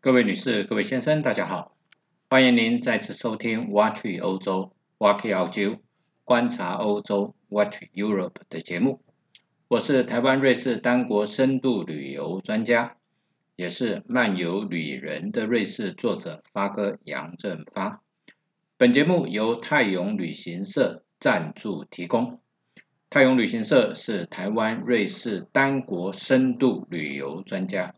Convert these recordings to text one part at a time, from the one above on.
各位女士、各位先生，大家好，欢迎您再次收听 Watch 欧洲 Watch 澳洲观察欧洲 Watch Europe 的节目。我是台湾瑞士单国深度旅游专家，也是漫游旅人的瑞士作者发哥杨振发。本节目由泰永旅行社赞助提供。泰永旅行社是台湾瑞士单国深度旅游专家，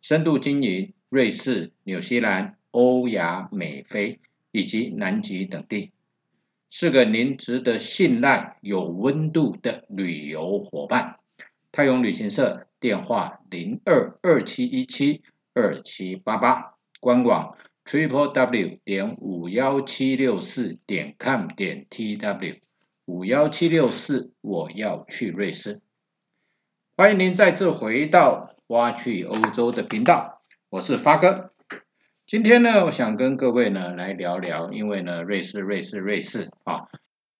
深度经营。瑞士、纽西兰、欧亚美非以及南极等地，是个您值得信赖、有温度的旅游伙伴。泰永旅行社电话零二二七一七二七八八，官网 triple w 点五幺七六四点 com 点 tw 五幺七六四，我要去瑞士。欢迎您再次回到挖去欧洲的频道。我是发哥，今天呢，我想跟各位呢来聊聊，因为呢，瑞士，瑞士，瑞士啊，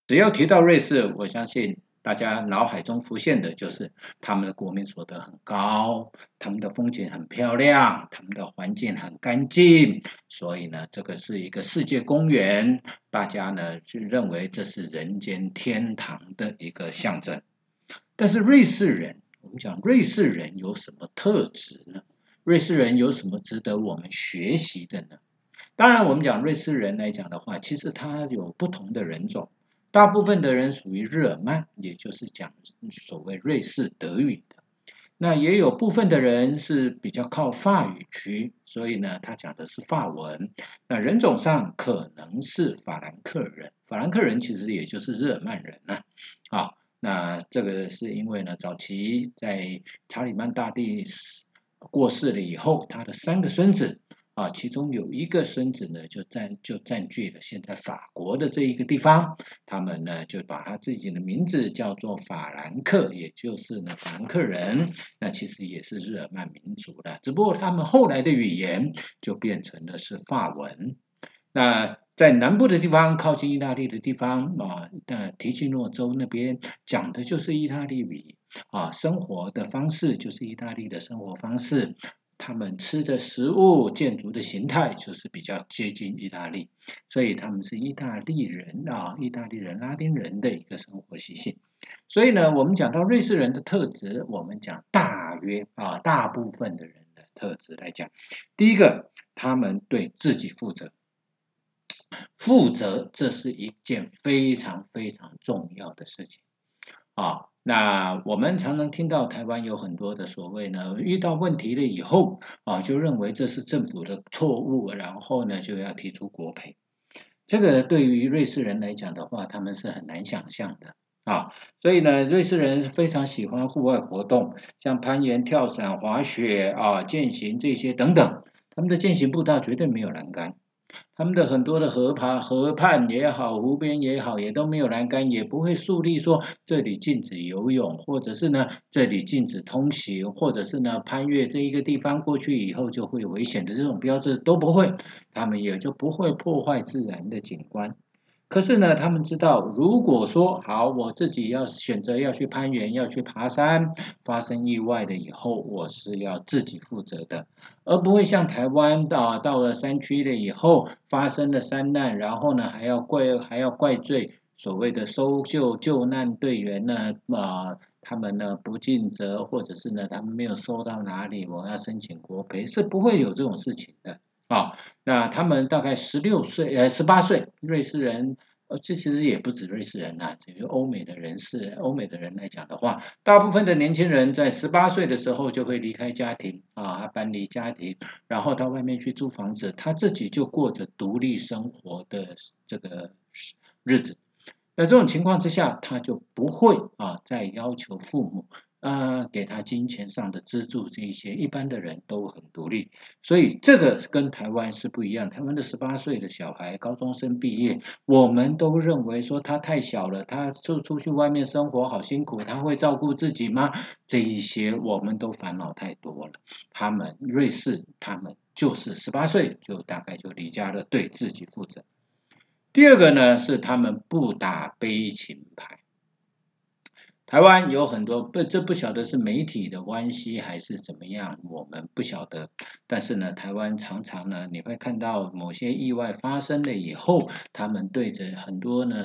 只要提到瑞士，我相信大家脑海中浮现的就是他们的国民所得很高，他们的风景很漂亮，他们的环境很干净，所以呢，这个是一个世界公园，大家呢就认为这是人间天堂的一个象征。但是瑞士人，我们讲瑞士人有什么特质呢？瑞士人有什么值得我们学习的呢？当然，我们讲瑞士人来讲的话，其实他有不同的人种，大部分的人属于日耳曼，也就是讲所谓瑞士德语的。那也有部分的人是比较靠法语区，所以呢，他讲的是法文。那人种上可能是法兰克人，法兰克人其实也就是日耳曼人呐。啊，那这个是因为呢，早期在查理曼大帝。过世了以后，他的三个孙子啊，其中有一个孙子呢，就占就占据了现在法国的这一个地方。他们呢，就把他自己的名字叫做法兰克，也就是呢法兰克人。那其实也是日耳曼民族的，只不过他们后来的语言就变成了是法文。那在南部的地方，靠近意大利的地方啊，那提契诺州那边讲的就是意大利语啊，生活的方式就是意大利的生活方式，他们吃的食物、建筑的形态就是比较接近意大利，所以他们是意大利人啊，意大利人、拉丁人的一个生活习性。所以呢，我们讲到瑞士人的特质，我们讲大约啊，大部分的人的特质来讲，第一个，他们对自己负责。负责，这是一件非常非常重要的事情啊。那我们常常听到台湾有很多的所谓呢，遇到问题了以后啊，就认为这是政府的错误，然后呢就要提出国赔。这个对于瑞士人来讲的话，他们是很难想象的啊。所以呢，瑞士人是非常喜欢户外活动，像攀岩、跳伞、滑雪啊、健行这些等等。他们的健行步道绝对没有栏杆。他们的很多的河畔、河畔也好，湖边也好，也都没有栏杆，也不会树立说这里禁止游泳，或者是呢这里禁止通行，或者是呢攀越这一个地方过去以后就会危险的这种标志都不会，他们也就不会破坏自然的景观。可是呢，他们知道，如果说好，我自己要选择要去攀岩、要去爬山，发生意外了以后，我是要自己负责的，而不会像台湾啊，到了山区了以后，发生了山难，然后呢还要怪还要怪罪所谓的搜救救难队员呢啊，他们呢不尽责，或者是呢他们没有收到哪里，我要申请国赔，是不会有这种事情的。啊，那他们大概十六岁，呃，十八岁，瑞士人，呃，这其实也不止瑞士人呐，这个欧美的人士，欧美的人来讲的话，大部分的年轻人在十八岁的时候就会离开家庭，啊，搬离家庭，然后到外面去租房子，他自己就过着独立生活的这个日子。那这种情况之下，他就不会啊再要求父母。啊，给他金钱上的资助，这一些一般的人都很独立，所以这个跟台湾是不一样。台湾的十八岁的小孩，高中生毕业，我们都认为说他太小了，他就出去外面生活好辛苦，他会照顾自己吗？这一些我们都烦恼太多了。他们瑞士，他们就是十八岁就大概就离家了，对自己负责。第二个呢，是他们不打悲情牌。台湾有很多不，这不晓得是媒体的关系还是怎么样，我们不晓得。但是呢，台湾常常呢，你会看到某些意外发生了以后，他们对着很多呢，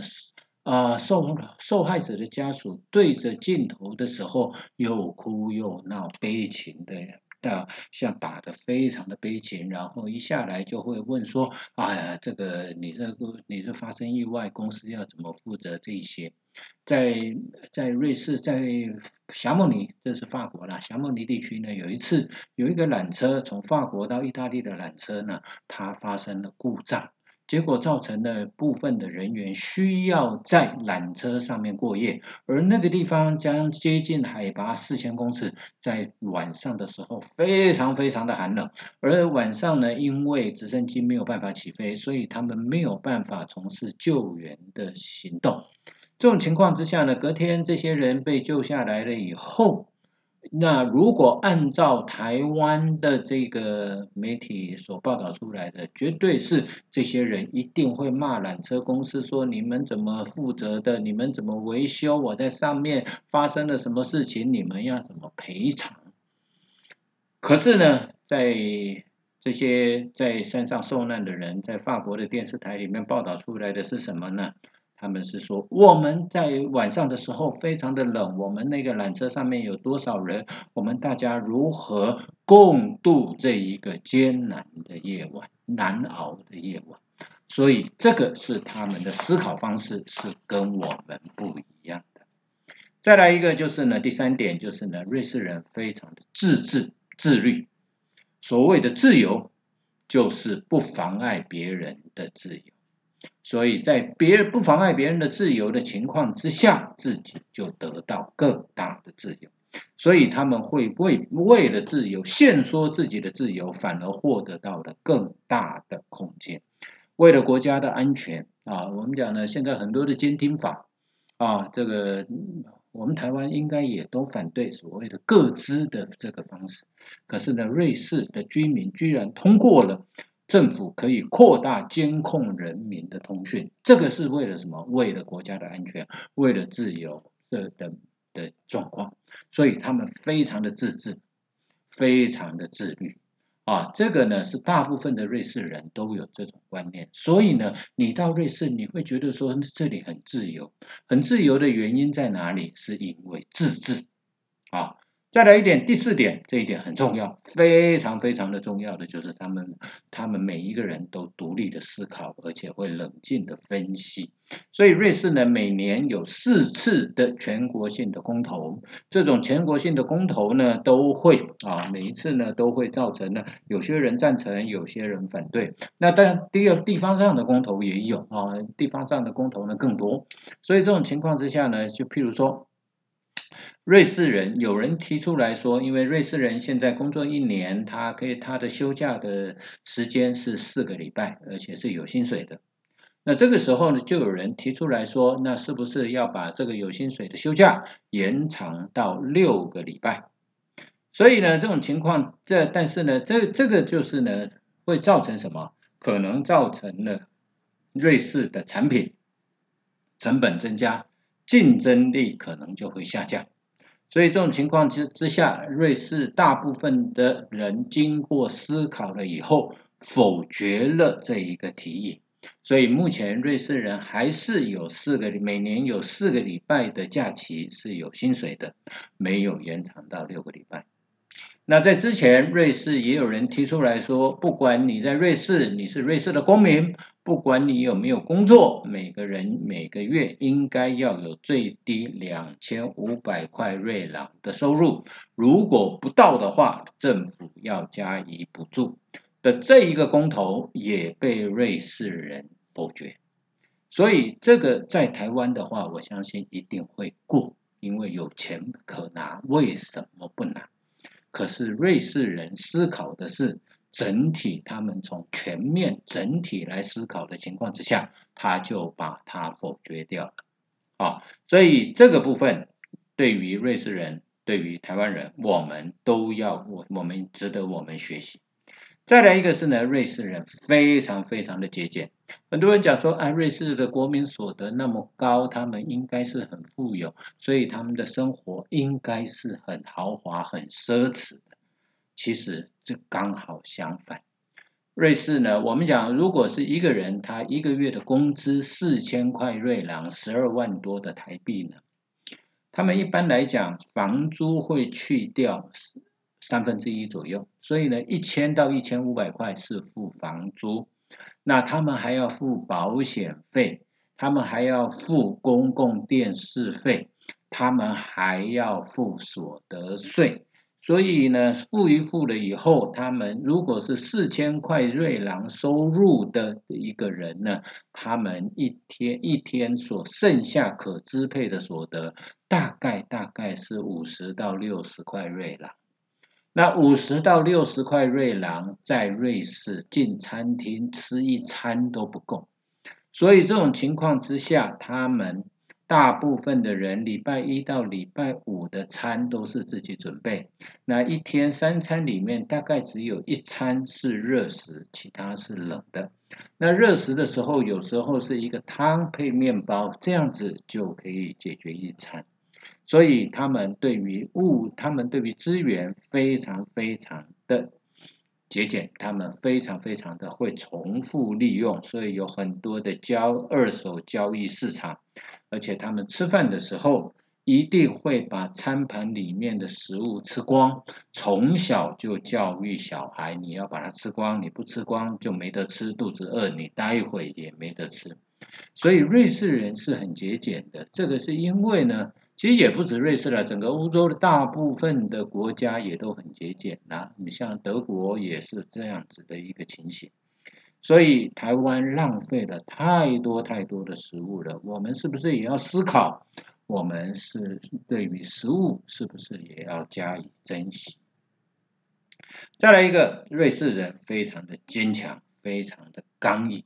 啊受受害者的家属对着镜头的时候，又哭又闹，悲情的。的像打得非常的悲情，然后一下来就会问说，哎呀，这个你这个你这发生意外，公司要怎么负责这些？在在瑞士，在霞慕尼，这是法国啦，霞慕尼地区呢，有一次有一个缆车从法国到意大利的缆车呢，它发生了故障。结果造成了部分的人员需要在缆车上面过夜，而那个地方将接近海拔四千公尺，在晚上的时候非常非常的寒冷，而晚上呢，因为直升机没有办法起飞，所以他们没有办法从事救援的行动。这种情况之下呢，隔天这些人被救下来了以后。那如果按照台湾的这个媒体所报道出来的，绝对是这些人一定会骂缆车公司说你们怎么负责的，你们怎么维修，我在上面发生了什么事情，你们要怎么赔偿？可是呢，在这些在山上受难的人，在法国的电视台里面报道出来的是什么呢？他们是说，我们在晚上的时候非常的冷，我们那个缆车上面有多少人？我们大家如何共度这一个艰难的夜晚、难熬的夜晚？所以这个是他们的思考方式是跟我们不一样的。再来一个就是呢，第三点就是呢，瑞士人非常的自治自律。所谓的自由，就是不妨碍别人的自由。所以在别人不妨碍别人的自由的情况之下，自己就得到更大的自由。所以他们会为为了自由，限缩自己的自由，反而获得到了更大的空间。为了国家的安全啊，我们讲呢，现在很多的监听法啊，这个我们台湾应该也都反对所谓的各资的这个方式。可是呢，瑞士的居民居然通过了。政府可以扩大监控人民的通讯，这个是为了什么？为了国家的安全，为了自由的的的状况，所以他们非常的自治，非常的自律啊。这个呢是大部分的瑞士人都有这种观念，所以呢，你到瑞士你会觉得说这里很自由，很自由的原因在哪里？是因为自治啊。再来一点，第四点，这一点很重要，非常非常的重要的就是他们，他们每一个人都独立的思考，而且会冷静的分析。所以瑞士呢，每年有四次的全国性的公投，这种全国性的公投呢，都会啊，每一次呢都会造成呢，有些人赞成，有些人反对。那当然，第二地方上的公投也有啊，地方上的公投呢更多。所以这种情况之下呢，就譬如说。瑞士人有人提出来说，因为瑞士人现在工作一年，他可以他的休假的时间是四个礼拜，而且是有薪水的。那这个时候呢，就有人提出来说，那是不是要把这个有薪水的休假延长到六个礼拜？所以呢，这种情况，这但是呢，这这个就是呢，会造成什么？可能造成了瑞士的产品成本增加，竞争力可能就会下降。所以这种情况之之下，瑞士大部分的人经过思考了以后，否决了这一个提议。所以目前瑞士人还是有四个每年有四个礼拜的假期是有薪水的，没有延长到六个礼拜。那在之前，瑞士也有人提出来说，不管你在瑞士，你是瑞士的公民。不管你有没有工作，每个人每个月应该要有最低两千五百块瑞郎的收入。如果不到的话，政府要加以补助。的这一个公投也被瑞士人否决。所以这个在台湾的话，我相信一定会过，因为有钱可拿，为什么不拿？可是瑞士人思考的是。整体，他们从全面整体来思考的情况之下，他就把它否决掉了。啊，所以这个部分对于瑞士人、对于台湾人，我们都要我我们值得我们学习。再来一个是呢，瑞士人非常非常的节俭，很多人讲说，啊，瑞士的国民所得那么高，他们应该是很富有，所以他们的生活应该是很豪华、很奢侈的。其实这刚好相反。瑞士呢，我们讲，如果是一个人，他一个月的工资四千块瑞郎，十二万多的台币呢，他们一般来讲，房租会去掉三分之一左右，所以呢，一千到一千五百块是付房租。那他们还要付保险费，他们还要付公共电视费，他们还要付所得税。所以呢，付一付了以后，他们如果是四千块瑞郎收入的一个人呢，他们一天一天所剩下可支配的所得，大概大概是五十到六十块瑞郎。那五十到六十块瑞郎，在瑞士进餐厅吃一餐都不够，所以这种情况之下，他们大部分的人礼拜一到礼拜五的餐都是自己准备。那一天三餐里面，大概只有一餐是热食，其他是冷的。那热食的时候，有时候是一个汤配面包，这样子就可以解决一餐。所以他们对于物，他们对于资源非常非常的节俭，他们非常非常的会重复利用，所以有很多的交二手交易市场，而且他们吃饭的时候一定会把餐盘里面的食物吃光，从小就教育小孩，你要把它吃光，你不吃光就没得吃，肚子饿你待一会也没得吃，所以瑞士人是很节俭的，这个是因为呢。其实也不止瑞士了，整个欧洲的大部分的国家也都很节俭呐。你像德国也是这样子的一个情形，所以台湾浪费了太多太多的食物了。我们是不是也要思考，我们是对于食物是不是也要加以珍惜？再来一个，瑞士人非常的坚强，非常的刚毅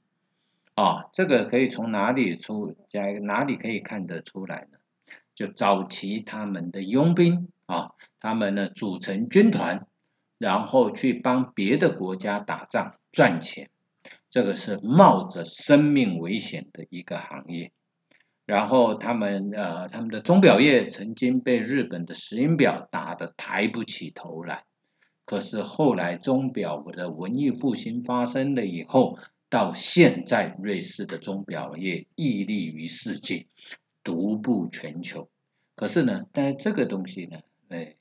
啊。这个可以从哪里出？加哪里可以看得出来呢？就早期他们的佣兵啊，他们呢组成军团，然后去帮别的国家打仗赚钱，这个是冒着生命危险的一个行业。然后他们呃，他们的钟表业曾经被日本的石英表打得抬不起头来，可是后来钟表的文艺复兴发生了以后，到现在瑞士的钟表业屹立于世界。独步全球，可是呢，但这个东西呢，哎，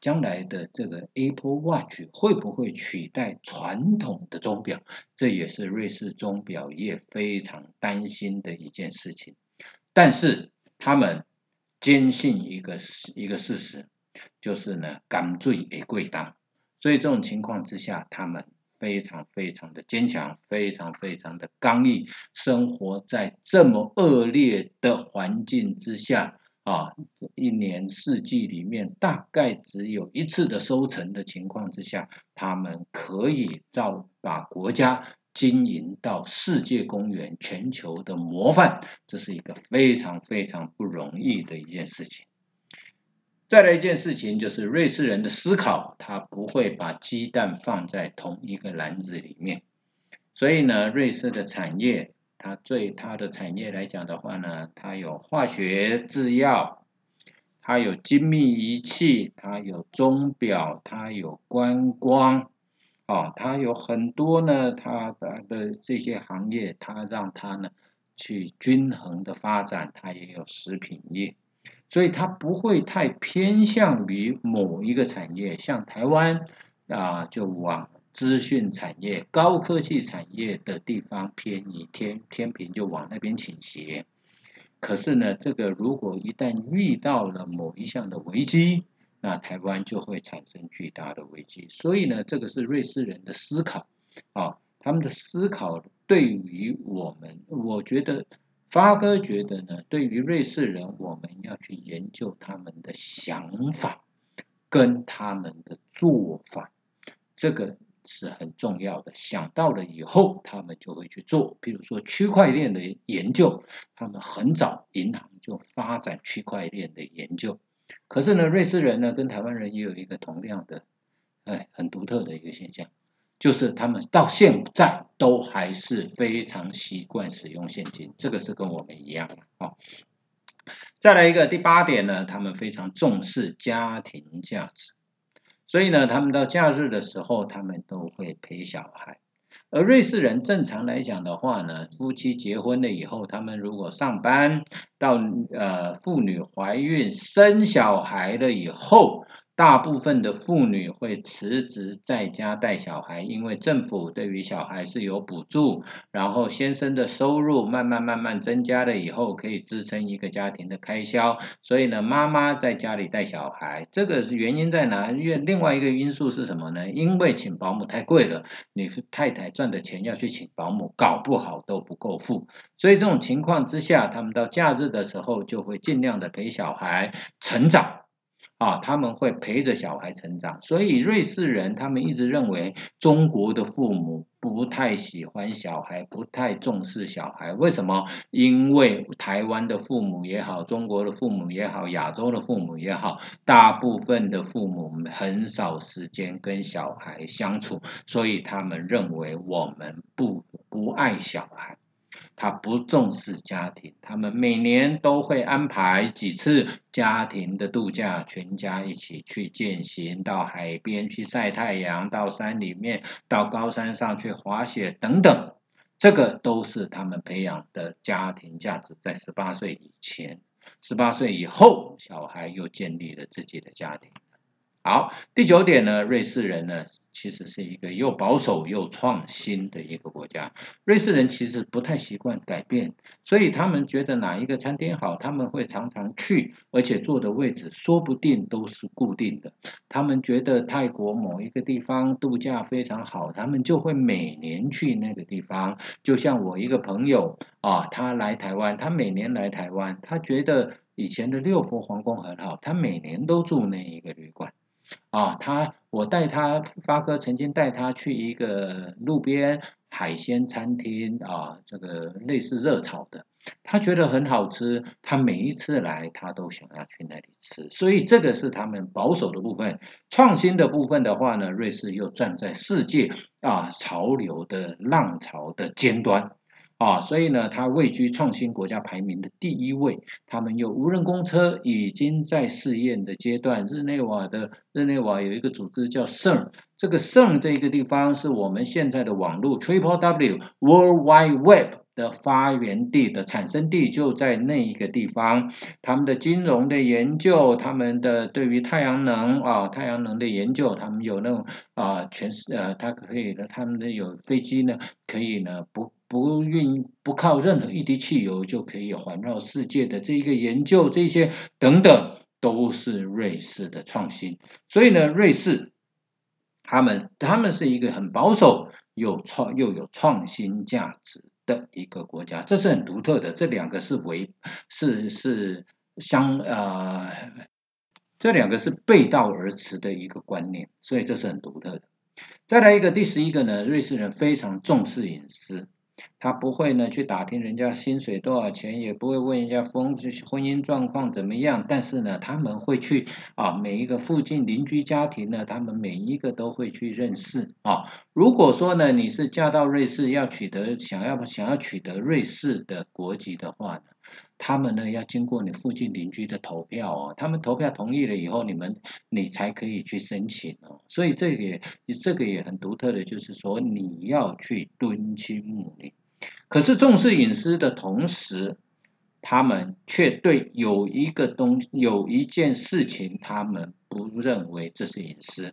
将来的这个 Apple Watch 会不会取代传统的钟表？这也是瑞士钟表业非常担心的一件事情。但是他们坚信一个一个事实，就是呢，敢罪也贵当。所以这种情况之下，他们。非常非常的坚强，非常非常的刚毅，生活在这么恶劣的环境之下啊，一年四季里面大概只有一次的收成的情况之下，他们可以到把国家经营到世界公园、全球的模范，这是一个非常非常不容易的一件事情。再来一件事情，就是瑞士人的思考，他不会把鸡蛋放在同一个篮子里面。所以呢，瑞士的产业，它最它的产业来讲的话呢，它有化学制药，它有精密仪器，它有钟表，它有观光，啊，它有很多呢，它的的这些行业，它让它呢去均衡的发展，它也有食品业。所以它不会太偏向于某一个产业，像台湾啊，就往资讯产业、高科技产业的地方偏移，天天平就往那边倾斜。可是呢，这个如果一旦遇到了某一项的危机，那台湾就会产生巨大的危机。所以呢，这个是瑞士人的思考啊，他们的思考对于我们，我觉得。发哥觉得呢，对于瑞士人，我们要去研究他们的想法跟他们的做法，这个是很重要的。想到了以后，他们就会去做。比如说区块链的研究，他们很早银行就发展区块链的研究。可是呢，瑞士人呢，跟台湾人也有一个同样的，哎，很独特的一个现象，就是他们到现在都还是非常习惯使用现金，这个是跟我们一样的啊。再来一个第八点呢，他们非常重视家庭价值，所以呢，他们到假日的时候，他们都会陪小孩。而瑞士人正常来讲的话呢，夫妻结婚了以后，他们如果上班，到呃妇女怀孕生小孩了以后。大部分的妇女会辞职在家带小孩，因为政府对于小孩是有补助，然后先生的收入慢慢慢慢增加了以后，可以支撑一个家庭的开销。所以呢，妈妈在家里带小孩，这个原因在哪？因为另外一个因素是什么呢？因为请保姆太贵了，你太太赚的钱要去请保姆，搞不好都不够付。所以这种情况之下，他们到假日的时候就会尽量的陪小孩成长。啊，他们会陪着小孩成长，所以瑞士人他们一直认为中国的父母不太喜欢小孩，不太重视小孩。为什么？因为台湾的父母也好，中国的父母也好，亚洲的父母也好，大部分的父母很少时间跟小孩相处，所以他们认为我们不不爱小孩。他不重视家庭，他们每年都会安排几次家庭的度假，全家一起去践行，到海边去晒太阳，到山里面，到高山上去滑雪等等，这个都是他们培养的家庭价值。在十八岁以前，十八岁以后，小孩又建立了自己的家庭。好，第九点呢，瑞士人呢，其实是一个又保守又创新的一个国家。瑞士人其实不太习惯改变，所以他们觉得哪一个餐厅好，他们会常常去，而且坐的位置说不定都是固定的。他们觉得泰国某一个地方度假非常好，他们就会每年去那个地方。就像我一个朋友啊，他来台湾，他每年来台湾，他觉得以前的六福皇宫很好，他每年都住那一个旅馆。啊，他我带他发哥曾经带他去一个路边海鲜餐厅啊，这个类似热炒的，他觉得很好吃，他每一次来他都想要去那里吃，所以这个是他们保守的部分，创新的部分的话呢，瑞士又站在世界啊潮流的浪潮的尖端。啊，所以呢，它位居创新国家排名的第一位。他们有无人公车已经在试验的阶段。日内瓦的日内瓦有一个组织叫 CERN，这个 CERN 这一个地方是我们现在的网络 Triple W World Wide Web 的发源地的产生地就在那一个地方。他们的金融的研究，他们的对于太阳能啊太阳能的研究，他们有那种啊全呃，它可以的，他们的有飞机呢，可以呢不。不运不靠任何一滴汽油就可以环绕世界的这一个研究，这些等等都是瑞士的创新。所以呢，瑞士他们他们是一个很保守又创又有创新价值的一个国家，这是很独特的。这两个是为是是相呃，这两个是背道而驰的一个观念，所以这是很独特的。再来一个第十一个呢，瑞士人非常重视隐私。他不会呢去打听人家薪水多少钱，也不会问人家婚婚姻状况怎么样。但是呢，他们会去啊，每一个附近邻居家庭呢，他们每一个都会去认识啊。如果说呢，你是嫁到瑞士要取得想要想要取得瑞士的国籍的话呢，他们呢要经过你附近邻居的投票哦，他们投票同意了以后，你们你才可以去申请哦。所以这个也这个也很独特的，就是说你要去敦亲睦邻。可是重视隐私的同时，他们却对有一个东有一件事情，他们不认为这是隐私。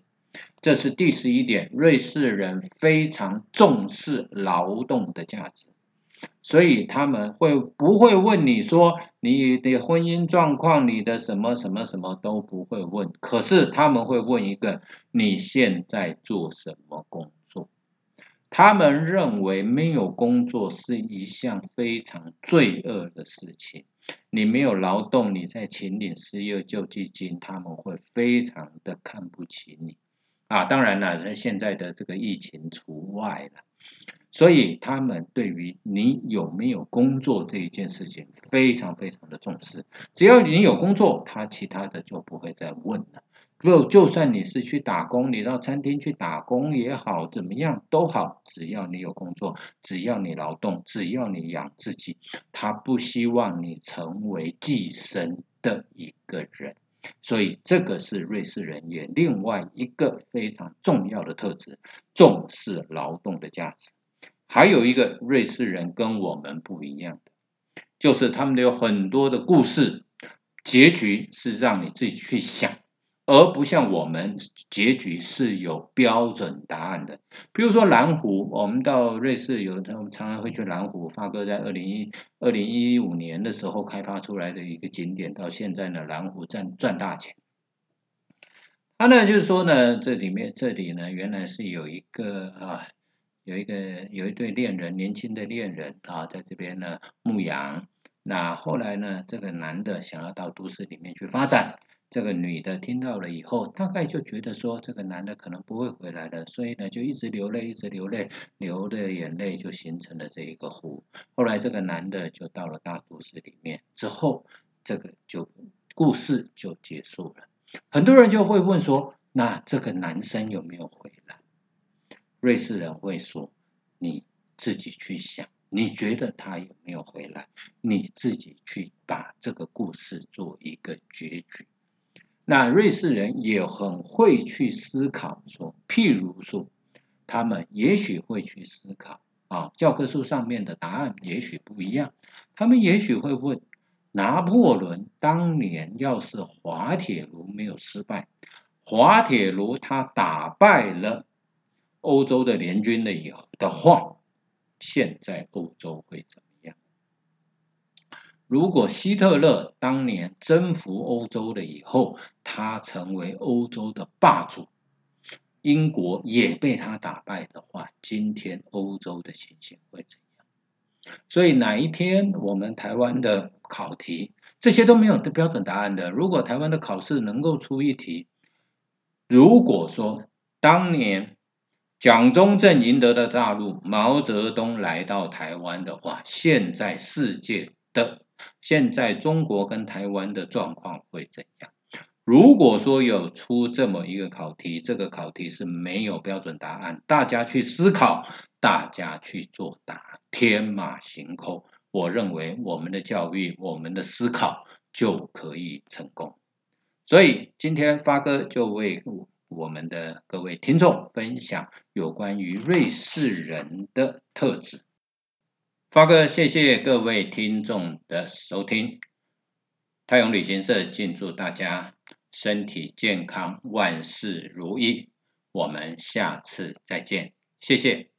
这是第十一点，瑞士人非常重视劳动的价值，所以他们会不会问你说你的婚姻状况，你的什么什么什么都不会问。可是他们会问一个，你现在做什么工作？他们认为没有工作是一项非常罪恶的事情。你没有劳动，你在请领失业救济金，他们会非常的看不起你。啊，当然了，在现在的这个疫情除外了。所以他们对于你有没有工作这一件事情非常非常的重视。只要你有工作，他其他的就不会再问了。就，就算你是去打工，你到餐厅去打工也好，怎么样都好，只要你有工作，只要你劳动，只要你养自己，他不希望你成为寄生的一个人。所以这个是瑞士人也另外一个非常重要的特质，重视劳动的价值。还有一个瑞士人跟我们不一样的，就是他们有很多的故事，结局是让你自己去想，而不像我们结局是有标准答案的。比如说蓝湖，我们到瑞士有，我们常常会去蓝湖。发哥在二零一二零一五年的时候开发出来的一个景点，到现在呢，蓝湖赚赚大钱。他呢就是说呢，这里面这里呢原来是有一个啊。有一个有一对恋人，年轻的恋人啊，在这边呢牧羊。那后来呢，这个男的想要到都市里面去发展，这个女的听到了以后，大概就觉得说这个男的可能不会回来了，所以呢就一直流泪，一直流泪，流的眼泪就形成了这一个湖。后来这个男的就到了大都市里面，之后这个就故事就结束了。很多人就会问说，那这个男生有没有回来？瑞士人会说：“你自己去想，你觉得他有没有回来？你自己去把这个故事做一个结局。”那瑞士人也很会去思考，说，譬如说，他们也许会去思考啊，教科书上面的答案也许不一样，他们也许会问：拿破仑当年要是滑铁卢没有失败，滑铁卢他打败了。欧洲的联军了以后的话，现在欧洲会怎么样？如果希特勒当年征服欧洲了以后，他成为欧洲的霸主，英国也被他打败的话，今天欧洲的情形会怎样？所以哪一天我们台湾的考题这些都没有的标准答案的，如果台湾的考试能够出一题，如果说当年。蒋中正赢得的大陆，毛泽东来到台湾的话，现在世界的现在中国跟台湾的状况会怎样？如果说有出这么一个考题，这个考题是没有标准答案，大家去思考，大家去作答，天马行空，我认为我们的教育，我们的思考就可以成功。所以今天发哥就为。我们的各位听众分享有关于瑞士人的特质。发哥，谢谢各位听众的收听。太阳旅行社敬祝大家身体健康，万事如意。我们下次再见，谢谢。